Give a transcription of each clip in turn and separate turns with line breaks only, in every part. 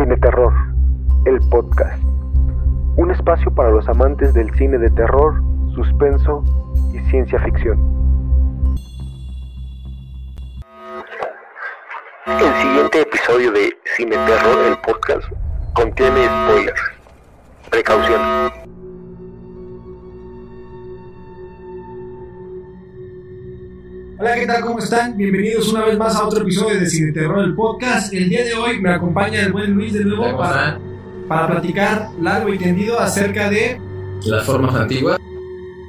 Cine Terror, el podcast. Un espacio para los amantes del cine de terror, suspenso y ciencia ficción. El siguiente episodio de Cine Terror, el podcast, contiene spoilers. Precaución.
Hola, ¿qué tal? ¿Cómo están? Bienvenidos una vez más a otro episodio de Cine Terror, el podcast. El día de hoy me acompaña el buen Luis de nuevo
¿Cómo
para, para platicar largo y tendido acerca de
Las formas antiguas.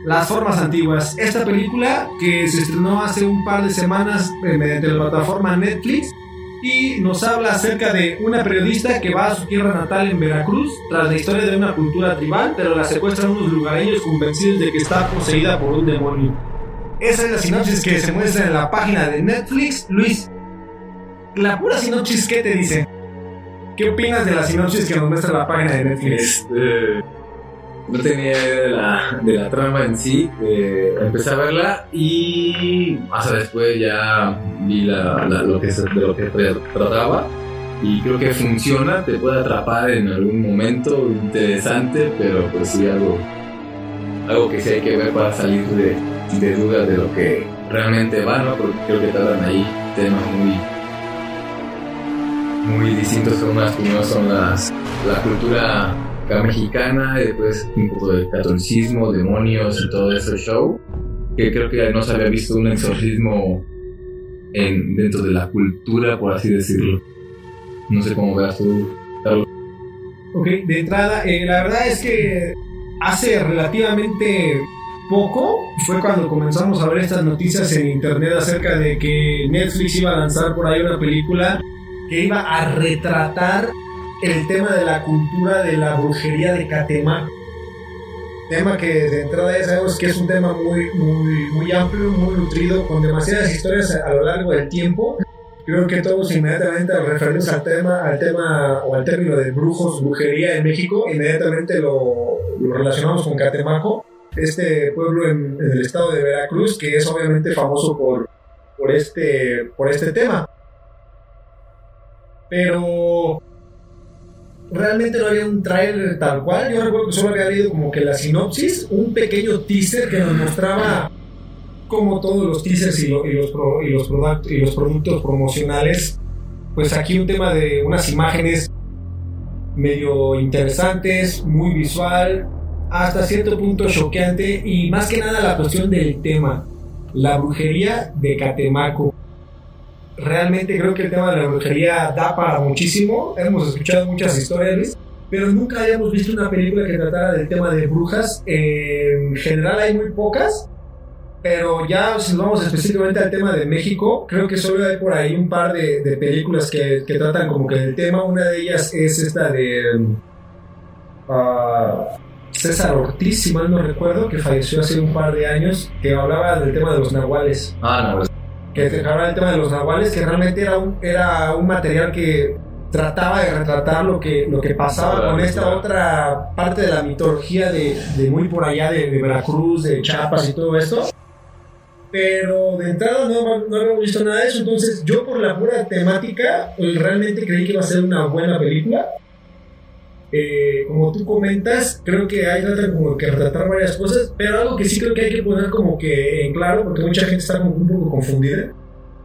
Las Formas Antiguas. Esta película que se estrenó hace un par de semanas eh, mediante la plataforma Netflix y nos habla acerca de una periodista que va a su tierra natal en Veracruz tras la historia de una cultura tribal, pero la secuestran unos lugareños convencidos de que está poseída por un demonio. Esa es la sinopsis que se muestra en la página de Netflix. Luis, la pura sinopsis, ¿qué te dice? ¿Qué opinas de la sinopsis que nos muestra la página de Netflix?
Este, no tenía idea de la, de la trama en sí. eh, empecé a verla y hasta después ya vi lo que de lo que tra- trataba. Y creo que funciona, te puede atrapar en algún momento interesante, pero pues sí algo, algo que sí hay que ver para salir de, de dudas de lo que realmente va, ¿no? Porque creo que tratan ahí temas muy, muy distintos unas primeros son las, la cultura mexicana y después un poco de catolicismo, demonios y todo ese show que creo que no se había visto un exorcismo en, dentro de la cultura por así decirlo no sé cómo veas tú.
Ok, de entrada, eh, la verdad es que hace relativamente poco fue cuando comenzamos a ver estas noticias en internet acerca de que Netflix iba a lanzar por ahí una película que iba a retratar el tema de la cultura de la brujería de Catemaco. Tema que de entrada ya sabemos que es un tema muy, muy, muy amplio, muy nutrido, con demasiadas historias a, lo largo del tiempo. Creo que todos inmediatamente al referirnos al tema, al tema o al término de brujos, brujería en México, inmediatamente lo, lo relacionamos con Catemaco, este pueblo en, en el estado de Veracruz, que es obviamente famoso por, por, este, por este tema. Pero realmente no había un trailer tal cual. Yo recuerdo que solo había leído como que la sinopsis, un pequeño teaser que nos mostraba como todos los teasers y, lo- y los, pro- y, los product- y los productos promocionales, pues aquí un tema de unas imágenes medio interesantes, muy visual, hasta cierto punto choqueante y más que nada la cuestión del tema, la brujería de Catemaco. Realmente creo que el tema de la brujería da para muchísimo, hemos escuchado muchas historias, pero nunca habíamos visto una película que tratara del tema de brujas. En general hay muy pocas, pero ya si nos vamos específicamente al tema de México, creo que solo hay por ahí un par de, de películas que, que tratan como que del tema. Una de ellas es esta de um, ah, César Ortiz, si mal no recuerdo, que falleció hace un par de años, que hablaba del tema de los nahuales.
ah no
Que te hablaba del tema de los nahuales, que realmente era un, era un material que trataba de retratar lo que, lo que pasaba con esta otra parte de la mitología de, de muy por allá de, de Veracruz, de Chiapas y todo esto. Pero de entrada no, no habíamos visto nada de eso, entonces yo por la pura temática pues, realmente creí que iba a ser una buena película. Eh, como tú comentas, creo que hay como que retratar varias cosas, pero algo que sí creo que hay que poner como que en claro, porque mucha gente está como un poco confundida,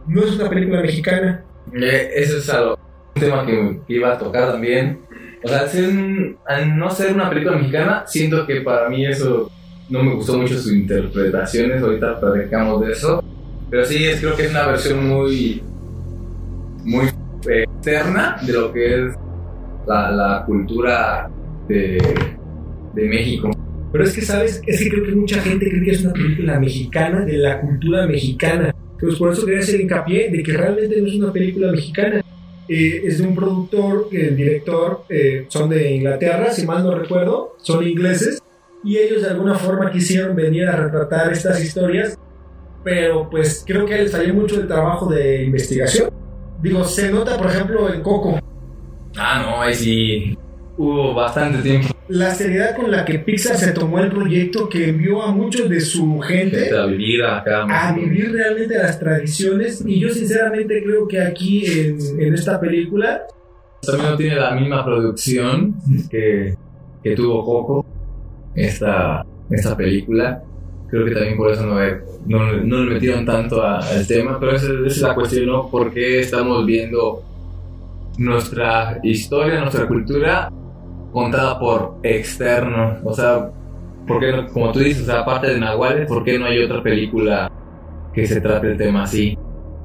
no es una película mexicana.
Eh, eso es algo un tema que, iba a tocar también o sea un- al no ser una película mexicana siento que para mí eso no me gustó mucho sus interpretaciones ahorita platicamos de eso pero sí es, creo que es una versión muy muy externa de lo que es la, la cultura de, de México
Pero es que, ¿sabes? Es que creo que mucha gente cree que es una película mexicana, de la cultura mexicana. Pues por eso quería hacer hincapié de que realmente no es una película mexicana. Eh, es de un productor, el director, eh, son de Inglaterra, si mal no recuerdo, son ingleses, y ellos de alguna forma quisieron venir a retratar estas historias, pero pues creo que les falló mucho el trabajo de investigación. Digo, se nota, por ejemplo, en Coco,
ah no ahí sí hubo bastante tiempo.
La seriedad con la que Pixar se tomó el proyecto que envió a muchos de su gente
a vivir acá
a vivir realmente las tradiciones y yo sinceramente creo que aquí en, en esta película
también no tiene la misma producción que, que tuvo Coco, esta, esta película. Creo que también por eso no, no, no le metieron tanto al tema, pero esa, es la cuestión, ¿no? ¿Por qué estamos viendo nuestra historia, nuestra cultura contada por externos? O sea, ¿por qué no, como tú dices, aparte de Nahuales, ¿por qué no hay otra película que se trate el tema así?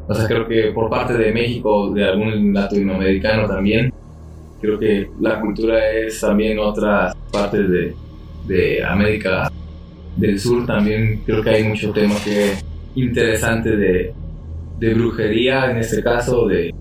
O sea, creo que por parte de México, de algún latinoamericano también, creo que la cultura es también otras partes de, de América del Sur también creo que hay mucho tema que interesante de, de brujería en este caso de,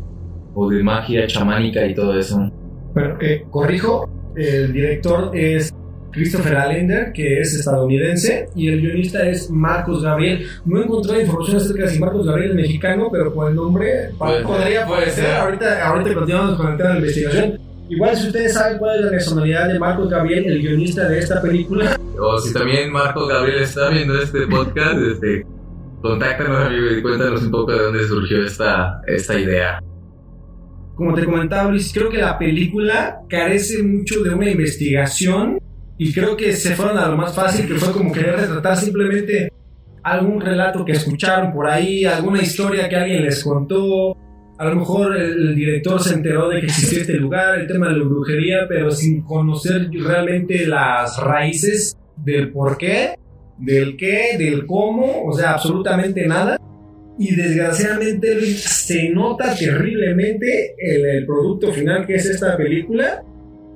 o de magia chamánica y todo eso.
Bueno, eh, corrijo, el director es Christopher Allender, que es estadounidense, y el guionista es Marcos Gabriel. No encontré información acerca de si Marcos Gabriel es mexicano, pero con el nombre podría puede ser. Ahorita, ahorita continuamos con el tema de la investigación. Igual si ustedes saben cuál es la personalidad de Marcos Gabriel, el guionista de esta película.
O si también Marcos Gabriel está viendo este podcast, este, contáctanos amigo y cuéntanos un poco de dónde surgió esta, esta idea.
Como te comentaba Luis, creo que la película carece mucho de una investigación y creo que se fueron a lo más fácil, que fue como querer retratar simplemente algún relato que escucharon por ahí, alguna historia que alguien les contó. A lo mejor el, director se enteró de que existía este lugar, el tema de la brujería, pero sin conocer realmente las raíces del por qué, del qué, del cómo, o sea, absolutamente nada. Y desgraciadamente se nota terriblemente el, el producto final que es esta película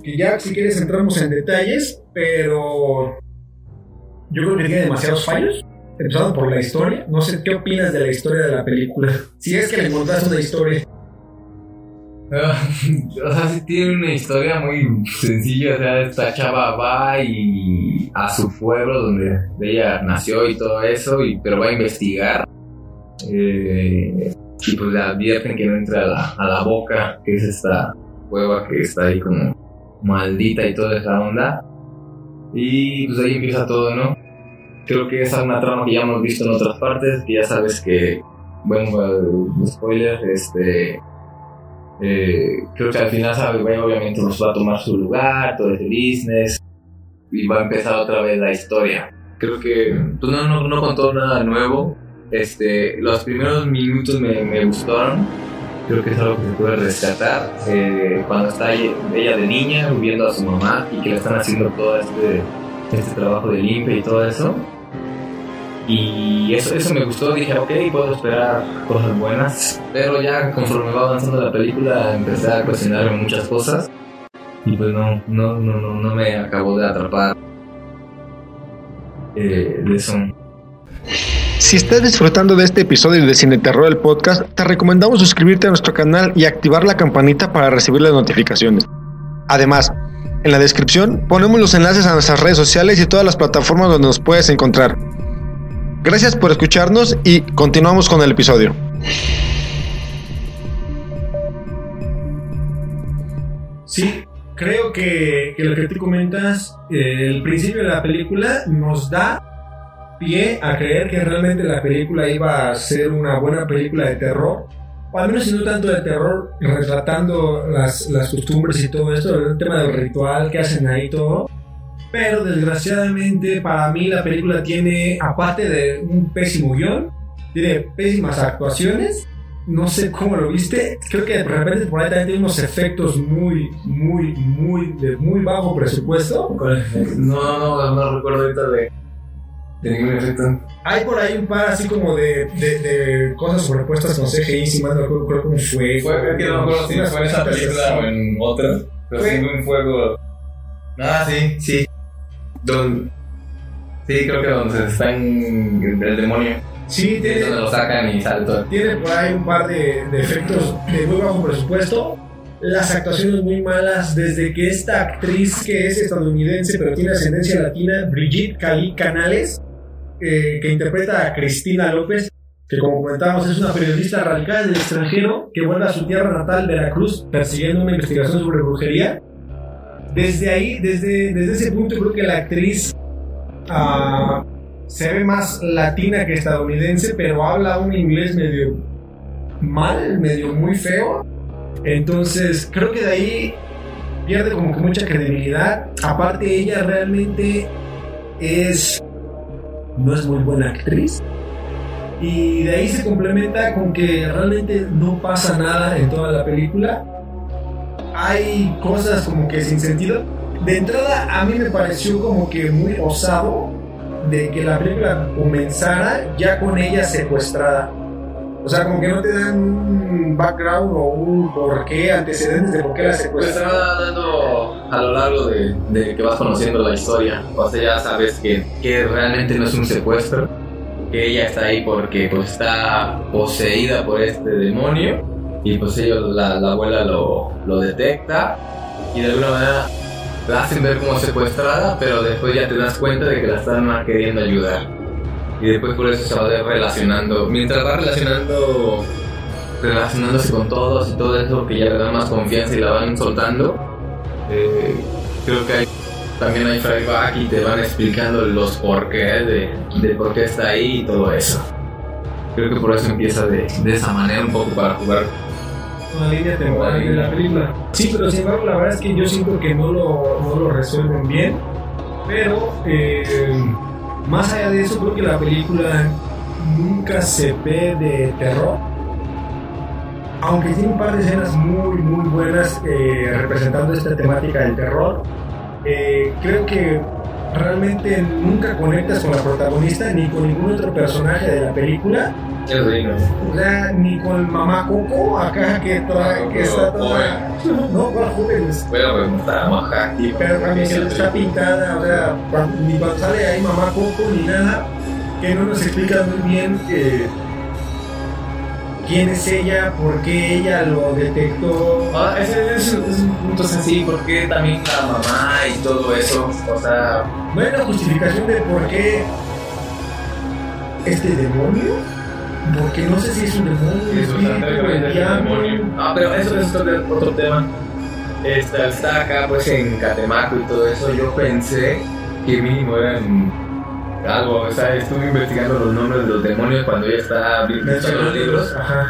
que ya si quieres entramos en detalles, pero yo creo que tiene demasiados fallos, empezando por la historia. No sé qué opinas de la historia de la película. Si es que le encontraste una historia.
Ah, o sea, sí tiene una historia muy sencilla. O sea, esta chava va y a su pueblo donde ella nació y todo eso, y, pero va a investigar. Eh, y pues le advierten que no entre a la, a la boca, que es esta cueva que está ahí como maldita y toda esa onda. Y pues ahí empieza todo, ¿no? Creo que es una trama que ya hemos visto en otras partes, que ya sabes que, bueno, spoiler, este... Eh, creo que al final, sabe, obviamente nos va a tomar su lugar, todo este business, y va a empezar otra vez la historia. Creo que pues no, contó nada nuevo. Este, los primeros minutos me, me gustaron creo que es algo que se puede rescatar eh, cuando está ella de niña viviendo a su mamá y que le están haciendo todo este, este trabajo de limpia y todo eso. Y eso, eso me gustó, dije, ok, puedo esperar cosas buenas. Pero ya conforme va avanzando la película empecé a cuestionarme muchas cosas. Y pues no, no, no, no, no me acabó de atrapar eh, de eso.
Si estás disfrutando de este episodio de Cine Terror el podcast, te recomendamos suscribirte a nuestro canal y activar la campanita para recibir las notificaciones. Además, en la descripción ponemos los enlaces a nuestras redes sociales y todas las plataformas donde nos puedes encontrar. Gracias por escucharnos y continuamos con el episodio.
Sí, creo que, lo que tú comentas, eh, el principio de la película nos da pie a creer que realmente la película iba a ser una buena película de terror, o al menos no tanto de terror, retratando las, las costumbres y todo esto, el tema del ritual que hacen ahí todo. Pero desgraciadamente para mí la película tiene, aparte de un pésimo guion, tiene pésimas actuaciones. No sé cómo lo viste. Creo que de repente por ahí también tiene unos efectos muy, muy, muy, de muy bajo presupuesto.
No, no, no recuerdo ahorita de
hay por ahí un par así como de, de, de cosas sobrepuestas con CGI, si mal no recuerdo cómo fue.
Fue, que no me acuerdo si fue en esa película o en otra, pero sí fue un fuego. Ah, sí, sí. Don... Sí, creo que donde está en el demonio.
Sí, tiene.
donde lo sacan y sale todo.
Tiene por ahí un par de, de efectos de muy bajo presupuesto. Las actuaciones muy malas, desde que esta actriz que es estadounidense pero tiene ascendencia latina, Brigitte Cali Canales, que interpreta a Cristina López, que como comentábamos es una periodista radical del extranjero que vuelve a su tierra natal, Veracruz, persiguiendo una investigación sobre brujería. Desde ahí, desde, desde ese punto, creo que la actriz uh, se ve más latina que estadounidense, pero habla un inglés medio mal, medio muy feo. Entonces, creo que de ahí pierde como que mucha credibilidad. Aparte, ella realmente es. no es muy buena actriz. Y de ahí se complementa con que realmente no pasa nada en toda la película. Hay cosas como que sin sentido. De entrada, a mí me pareció como que muy osado de que la película comenzara ya con ella secuestrada. O sea, como que no te dan un background o un porqué, antecedentes de por qué la
Pues
secuestraron.
te va dando a lo largo de, de que vas conociendo la historia. O sea, ya sabes que, que realmente no es un secuestro, que ella está ahí porque pues está poseída por este demonio y pues ellos, la, la abuela lo, lo detecta y de alguna manera la hacen ver como secuestrada, pero después ya te das cuenta de que la están queriendo ayudar. Y después por eso se relacionando. Mientras va relacionando, relacionándose con todos y todo eso que ya le dan más confianza y la van soltando, eh, creo que hay, también hay flashback y te van explicando los porqués de, de por qué está ahí y todo eso. Creo que por eso empieza de esa manera un poco para jugar.
Una línea temporal de la película. Sí, pero sin embargo, la verdad es que yo siento que no lo, no lo resuelven bien. Pero, eh, más allá de eso, creo que la película nunca se ve de terror. Aunque tiene un par de escenas muy, muy buenas eh, representando esta temática del terror, eh, creo que realmente nunca conectas con la protagonista ni con ningún otro personaje de la película.
Es digno.
O sea, ni con mamá Coco, acá que, que está toda. No, con jóvenes.
Bueno, pues está maja aquí.
Pero también que está pintada, o sea, ni cuando sale ahí mamá Coco ni nada, que no nos explica muy bien eh, quién es ella, por qué ella lo detectó.
Ah, ese es, es un punto así, porque también la mamá y todo eso, o sea,
No hay una justificación de por qué este demonio, porque no sé si es un demonio, un
es
diablo.
demonio. Ah, pero eso es otro, otro tema. Está, está acá pues en Catemaco y todo eso, yo pensé que mínimo eran algo, o sea, estuve investigando los nombres de los demonios cuando ella está viendo los libros,
Ajá,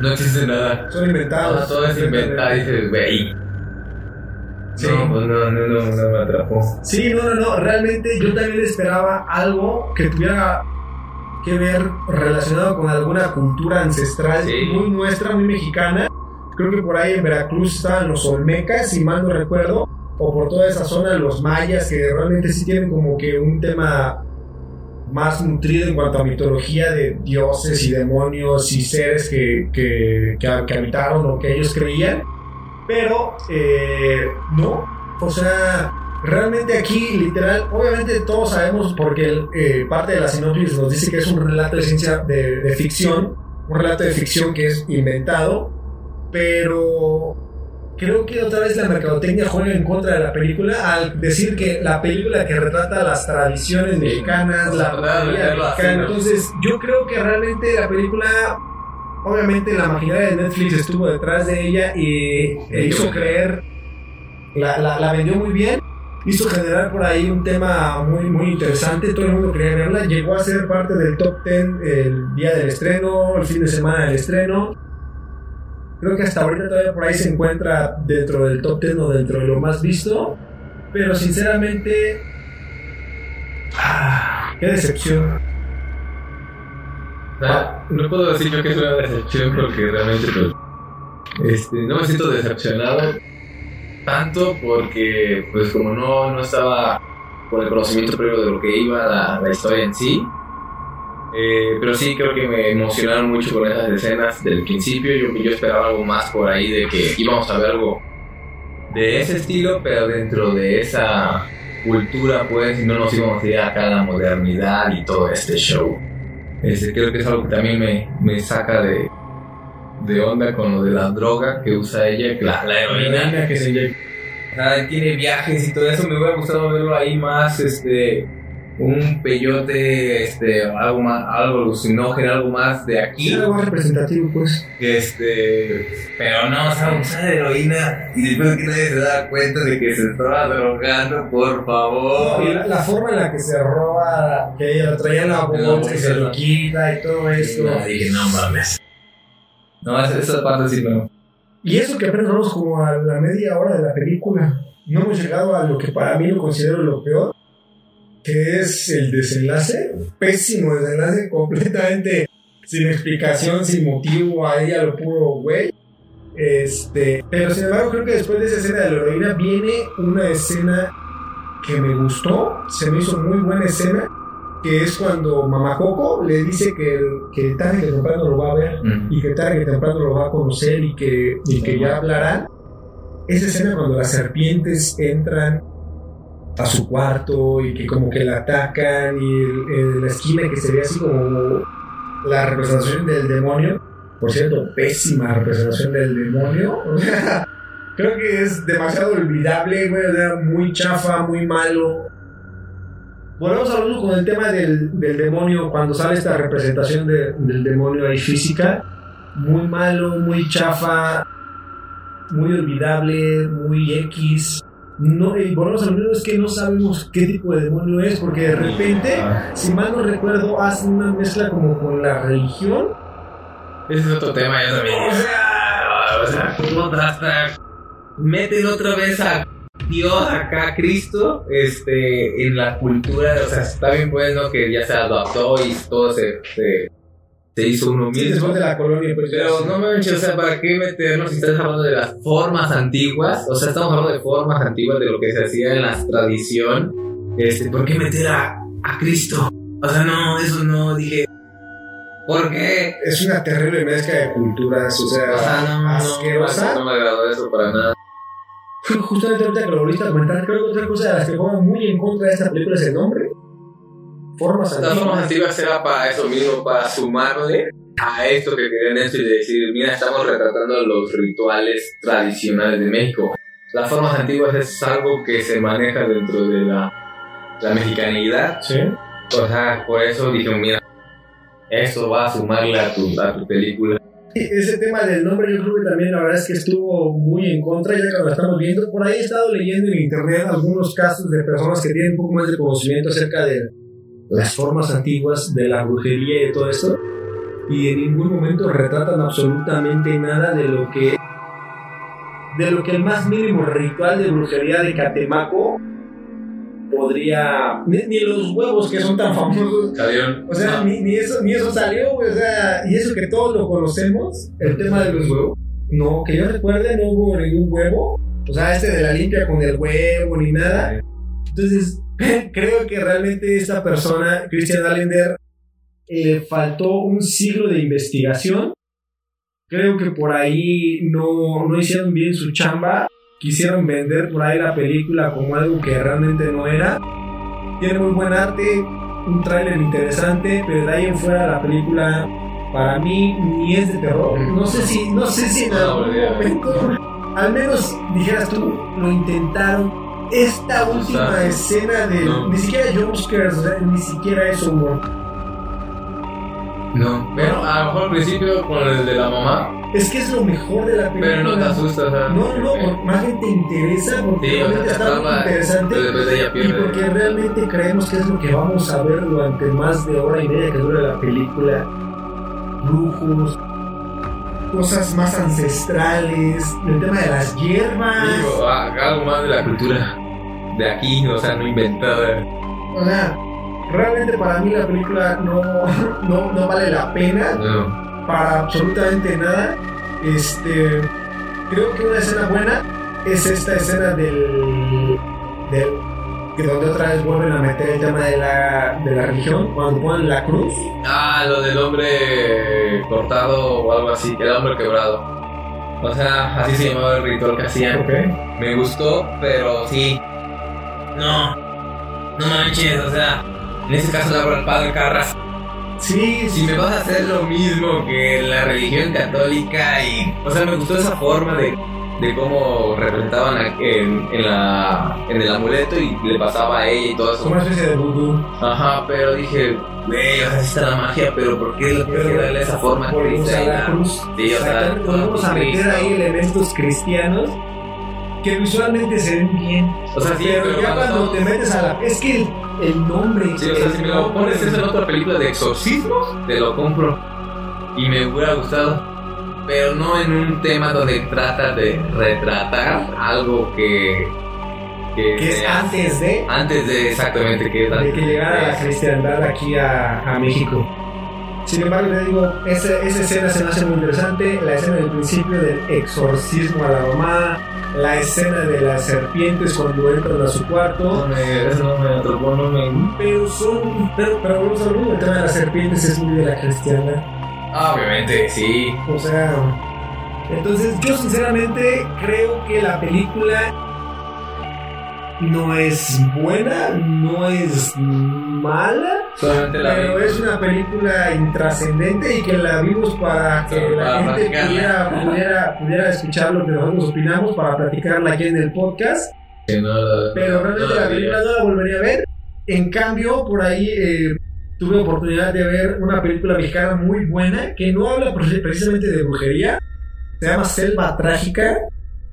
no existe nada.
son inventados.
Todo es inventado, dices, güey.
Sí.
No, pues no, no, no, no me atrapó.
Sí, no, no, no. Realmente yo también esperaba algo que tuviera que ver relacionado con alguna cultura ancestral
Sí.
muy nuestra, muy mexicana. Creo que por ahí en Veracruz estaban los Olmecas, si mal no recuerdo, o por toda esa zona los mayas, que realmente sí tienen como que un tema más nutrido en cuanto a mitología de dioses y demonios y seres que, que, que, que habitaron o que ellos creían. Pero, eh, no, o sea, realmente aquí, literal, obviamente todos sabemos porque eh, parte de la sinopsis nos dice que es un relato de ciencia de, de ficción, un relato de ficción que es inventado, pero creo que otra vez la mercadotecnia juega en contra de la película al decir que la película que retrata las tradiciones mexicanas, la
así,
mexicana. Entonces, yo creo que realmente la película, obviamente la maquinaria de Netflix estuvo detrás de ella y e hizo creer, la, la, la vendió muy bien. Hizo generar por ahí un tema muy, muy interesante. Todo el mundo quería verla. Llegó a ser parte del top 10 el día del estreno, el fin de semana del estreno. Creo que hasta ahorita todavía por ahí se encuentra dentro del top 10 o dentro de lo más visto. Pero sinceramente, ah, qué decepción.
No puedo decir yo que es una decepción porque realmente pues, este, no me siento decepcionado tanto porque pues como no, no estaba con el conocimiento previo de lo que iba la historia en sí eh, pero sí creo que me emocionaron mucho con esas escenas del principio yo, yo esperaba algo más por ahí de que íbamos a ver algo de ese estilo pero dentro de esa cultura pues no nos íbamos a ir acá a la modernidad y todo este show este, creo que es algo que también me, me saca de, de onda con lo de la droga que usa ella, la, la heroína.
que se.
Ah, tiene viajes y todo eso, me hubiera gustado verlo ahí más, este, un peyote, este, algo más, algo alucinógeno, algo más de aquí.
algo más representativo, pues.
Este, pero no, o sea, usar heroína y después que nadie se da cuenta de que se estaba drogando, por favor.
Y la, la forma en la que se roba, que ella lo traía en la bolsa y se lo quita y todo esto.
No, dije, no mames. No, esa, esa parte sí no.
Y eso que apenas vamos como a la media hora de la película. No hemos llegado a lo que para mí lo considero lo peor, que es el desenlace. Pésimo desenlace, completamente sin explicación, sin motivo, a ella lo puro güey. Este, pero sin embargo, creo que después de esa escena de la heroína viene una escena que me gustó, se me hizo muy buena escena, que es cuando Mamá Coco le dice que, que tarde que temprano lo va a ver
Mm.
y que tarde que temprano lo va a conocer y que, y que ya hablarán. Esa escena cuando las serpientes entran a su cuarto y que como que la atacan y el- la esquina que se ve así como la representación del demonio. Por cierto, pésima representación del demonio. Creo que es demasiado olvidable, muy chafa, muy malo. Volvemos a hablar con el tema del, del demonio, cuando sale esta representación de- del demonio ahí física. Muy malo, muy chafa, muy olvidable, muy X. No, y volvemos a lo mismo, es que no sabemos qué tipo de demonio es, porque de repente,
Ah,
si mal no recuerdo, hacen una mezcla como con la religión.
ese es otro tema, ya también.
O sea,
O sea, hasta meten otra vez a Dios acá, Cristo, este, en la cultura, o sea, está bien bueno que ya se adaptó y todo se, se, se hizo uno
sí,
mismo.
después de la colonia, pues
Pero
sí.
no manches, o sea, ¿para qué meternos si estás hablando de las formas antiguas? O sea, estamos hablando de formas antiguas, de lo que se hacía en la tradición. Este, ¿por qué meter a, a Cristo? O sea, no, eso no, dije. ¿Por qué?
Es una terrible mezcla de culturas, o sea,
O sea, no, no,
asquerosa.
no me agradó eso para nada.
Justamente ahorita que lo volviste a comentar, creo que otra cosa de las que juegan muy en contra de esta película es el nombre. Formas
Las formas
antiguas.
antiguas era para eso mismo, para sumarle a esto que querían esto y decir, mira, estamos retratando los rituales tradicionales de México. Las formas antiguas es algo que se maneja dentro de la, la mexicanidad.
Sí.
O sea, por eso dije, mira, esto va a sumarle a tu, a tu película.
Ese tema del nombre yo creo que también la verdad es que estuvo muy en contra, ya que lo estamos viendo. Por ahí he estado leyendo en internet algunos casos de personas que tienen un poco más de conocimiento acerca de las formas antiguas de la brujería y de todo esto. Y en ningún momento retratan absolutamente nada de lo que de lo que el más mínimo ritual de brujería de Catemaco podría ni, ni los huevos que son tan famosos o sea, ni, ni eso, ni eso salió. O sea, y eso que todos lo conocemos, el tema de los huevos. No, que yo recuerde, no hubo ningún huevo. O sea, este de la limpia con el huevo ni nada. Entonces, creo que realmente esta persona, Christian Allender, le faltó un siglo de investigación. Creo que por ahí no, no hicieron bien su chamba. Quisieron vender por ahí la película como algo que realmente no era. Tiene muy buen arte, un tráiler interesante, pero de ahí en fuera la película para mí ni es de terror. No sé si, no sé si en algún momento, al menos dijeras tú, lo intentaron. Esta última escena de
no.
ni siquiera jumpscares, o sea, ni siquiera es humor.
No. Bueno, a lo mejor al principio con el de la mamá,
Es que es lo mejor de la película.
pero no te asustas, o sea.
No, no, más bien te interesa porque
Sí,
realmente
te
está muy interesante y porque realmente creemos que es lo que vamos a ver durante más de hora y media que dura la película. Brujos, cosas más ancestrales, el tema de las hierbas.
Digo, ah, algo más de la cultura de aquí, o sea, no inventada.
O sea, realmente para mí la película no, no, no vale la pena.
No.
para absolutamente nada. Este, creo que una escena buena es esta escena del, del que donde otra vez vuelven a meter el tema de la, de la religión cuando ponen la cruz.
Ah, lo del hombre cortado o algo así, el hombre quebrado. O sea, así se llamaba el ritual que hacían.
Ok.
Me gustó, pero sí. No, no manches, o sea, en ese caso le abro el padre Carras.
Sí,
Si me vas a hacer lo mismo que la religión católica y. O sea, me gustó esa forma de, de cómo representaban en, en, la, en el amuleto y le pasaba a ella y todo eso.
Como una especie de vudú.
Ajá, pero dije, güey, o sea, está la magia, pero ¿por qué tienes que darle esa forma cristiana?
cruz.
Sí, o sea,
volvemos a meter ahí elementos cristianos que visualmente se ven bien.
O sea, sí,
pero,
pero
ya
cuando estamos-
te metes a la. Es que el, el nombre.
Sí, o sea, si me lo pones eso en otra película de exorcismos, te lo compro. Y me hubiera gustado. Pero no en un tema donde trata de retratar algo que
que, es antes de
antes de exactamente que,
de que llegara la cristiandad aquí a, a México. Sin embargo, le digo, esa, esa escena se me hace muy interesante. La escena del principio del exorcismo a la mamá, la escena de las serpientes cuando entran a su cuarto.
No me, eso no me atrapó, no me.
Pero son. Pero, pero vamos a ver, el tema de las serpientes es muy de la cristiana.
Ah, obviamente, sí.
O sea. Entonces, yo sinceramente creo que la película no es buena, no es mala,
Solamente la
pero
vi.
es una película intrascendente y que la vimos para que la gente pudiera, pudiera, pudiera escuchar lo que nosotros opinamos para platicarla aquí en el podcast.
Que no la-
Pero realmente
no
la película no la volvería a ver. En cambio, por ahí eh, tuve oportunidad de ver una película mexicana muy buena que no habla pre- precisamente de brujería. Se llama Selva Trágica,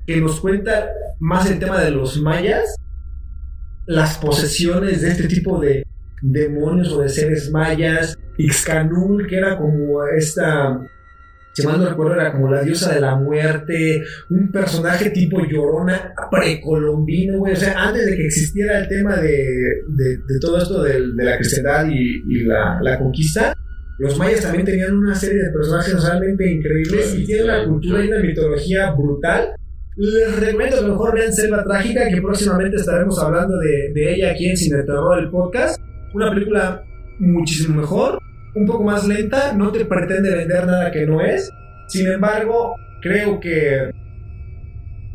que nos cuenta más el tema de los mayas, las posesiones de este tipo de demonios o de seres mayas. Ixcanul, que era como esta si mal no recuerdo, era como la diosa de la muerte, un personaje tipo llorona precolombino, güey. O sea, antes de que existiera el tema de, de, de todo esto del- de, la cristiandad y, y la, la conquista, los mayas también tenían una serie de personajes realmente increíbles y tienen una cultura y una mitología brutal. Les recomiendo que mejor vean Selva Trágica, que próximamente estaremos hablando de, de ella aquí en Cine Terror, el podcast. Una película muchísimo mejor, un poco más lenta, no te pretende vender nada que no es. Sin embargo, creo que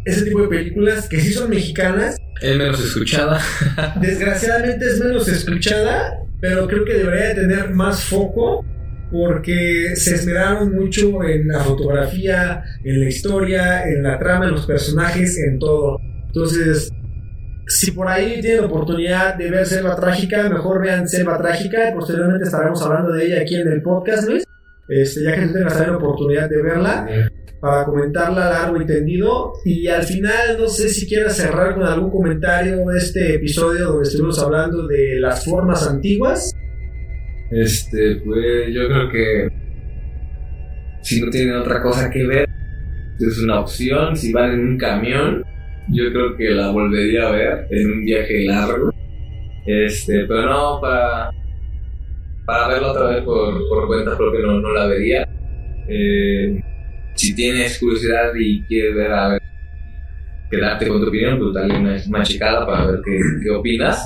ese tipo de películas que sí son mexicanas,
Es menos escuchada.
desgraciadamente es menos escuchada, pero creo que debería de tener más foco porque se esmeraron mucho en la fotografía, en la historia, en la trama, en los personajes, en todo. Entonces, si por ahí tienen oportunidad de ver Selva Trágica, mejor vean Selva Trágica. Posteriormente estaremos hablando de ella aquí en el podcast, Luis. Este, ya que tú tengas la oportunidad de verla para comentarla largo y tendido. Y al final, no sé si quieras cerrar con algún comentario de este episodio donde estuvimos hablando de las formas antiguas.
Este, pues yo creo que si no tienen otra cosa que ver, es una opción. Si van en un camión, yo creo que la volvería a ver en un viaje largo. Este, pero no para, para verla otra vez por, por cuenta propia, no, no la vería. Eh, si tienes curiosidad y quieres ver a ver, quedarte con tu opinión, pues dale una, una checada para ver qué, qué opinas.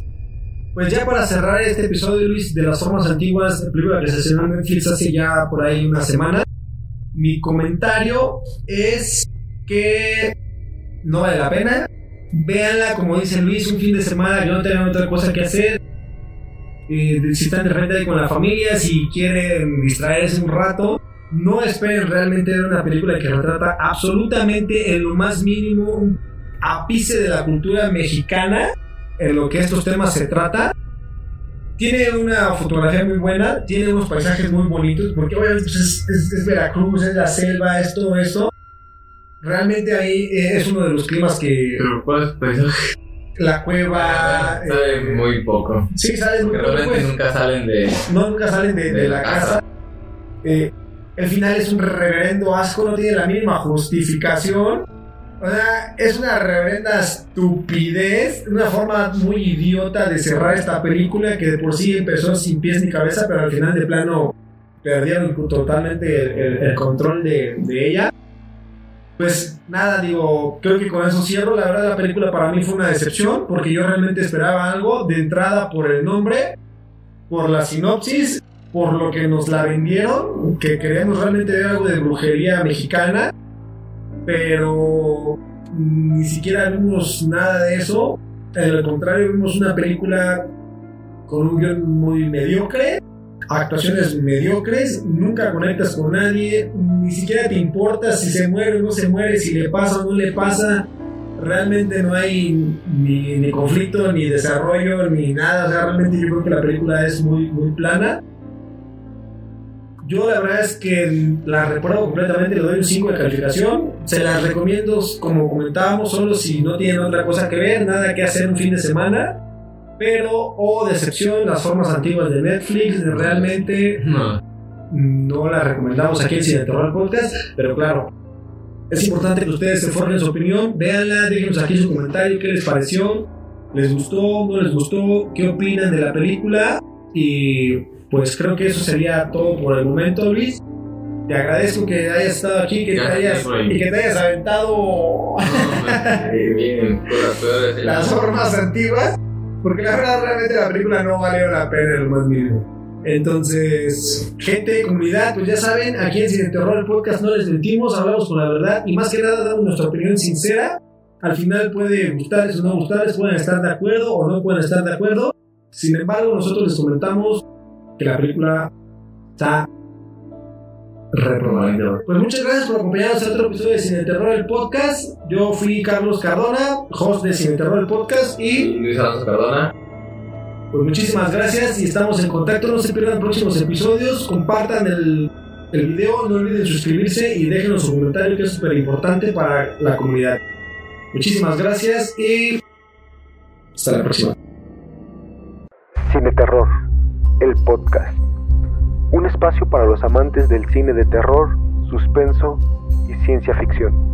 Pues ya para cerrar este episodio, Luis, de las formas antiguas, película que se estrenó en Netflix hace ya por ahí una semana, mi comentario es que no vale la pena. Véanla, como dice Luis, un fin de semana que no tengan otra cosa que hacer. Si están de repente con la familia, si quieren distraerse un rato, no esperen realmente ver una película que retrata absolutamente en lo más mínimo un ápice de la cultura mexicana en lo que estos temas se trata. Tiene una fotografía muy buena, tiene unos paisajes muy bonitos, porque obviamente pues, es, es- es Veracruz, es la selva, es todo esto. Realmente ahí eh, es uno de los climas que
Pero, ¿cuál paisaje?
la cueva...
Sale
eh,
muy poco.
Sí, salen muy
Porque realmente
pues,
nunca salen de.
no, nunca salen de, de
de
la
la
casa.
casa.
Eh, el final es un reverendo asco, no tiene la mínima justificación. O sea, es una reverenda estupidez, una forma muy idiota de cerrar esta película que de por sí empezó sin pies ni cabeza, pero al final de plano perdieron totalmente el, el- el control de, de ella. Pues nada, digo, creo que con eso cierro. La verdad, la película para mí fue una decepción porque yo realmente esperaba algo de entrada por el nombre, por la sinopsis, por lo que nos la vendieron, que queríamos realmente ver algo de brujería mexicana, pero ni siquiera vimos nada de eso. Al contrario, vimos una película con un guion muy mediocre, actuaciones mediocres, nunca conectas con nadie, ni siquiera te importa si se muere o no se muere, si le pasa o no le pasa. Realmente no hay ni, ni conflicto, ni desarrollo, ni nada. O sea, realmente yo creo que la película es muy, muy plana. Yo la verdad es que la recuerdo completamente, le doy un 5 de calificación. Se las recomiendo, como comentábamos, solo si no tienen otra cosa que ver, nada que hacer un fin de semana. Pero, oh decepción, las formas antiguas de Netflix, realmente
No.
no la recomendamos aquí en Cine Terror Podcast, pero claro, es importante que ustedes se formen su opinión, véanla, déjenos aquí su comentario, qué les pareció, les gustó, no les gustó, qué opinan de la película y pues creo que eso sería todo por el momento, Luis. Te agradezco que hayas estado aquí que te hayas, y que te hayas aventado las formas antiguas, porque la verdad realmente la película no valió la pena lo más mínimo. Entonces, gente, comunidad, pues ya saben, aquí en Cine Terror el podcast no les mentimos, hablamos con la verdad y más que nada damos nuestra opinión sincera. Al final puede gustarles o no gustarles, pueden estar de acuerdo o no pueden estar de acuerdo. Sin embargo, nosotros les comentamos que la película está reprobada. Pues muchas gracias por acompañarnos en otro episodio de Cine Terror el podcast. Yo fui Carlos Cardona, host de Cine Terror el podcast y
Luis Alonso Cardona.
Pues muchísimas gracias y estamos en contacto. No se pierdan próximos episodios. Compartan el, el video, no olviden suscribirse y déjenos su comentario que es súper importante para la comunidad. Muchísimas gracias y hasta la próxima.
Cine Terror, el podcast. Un espacio para los amantes del cine de terror, suspenso y ciencia ficción.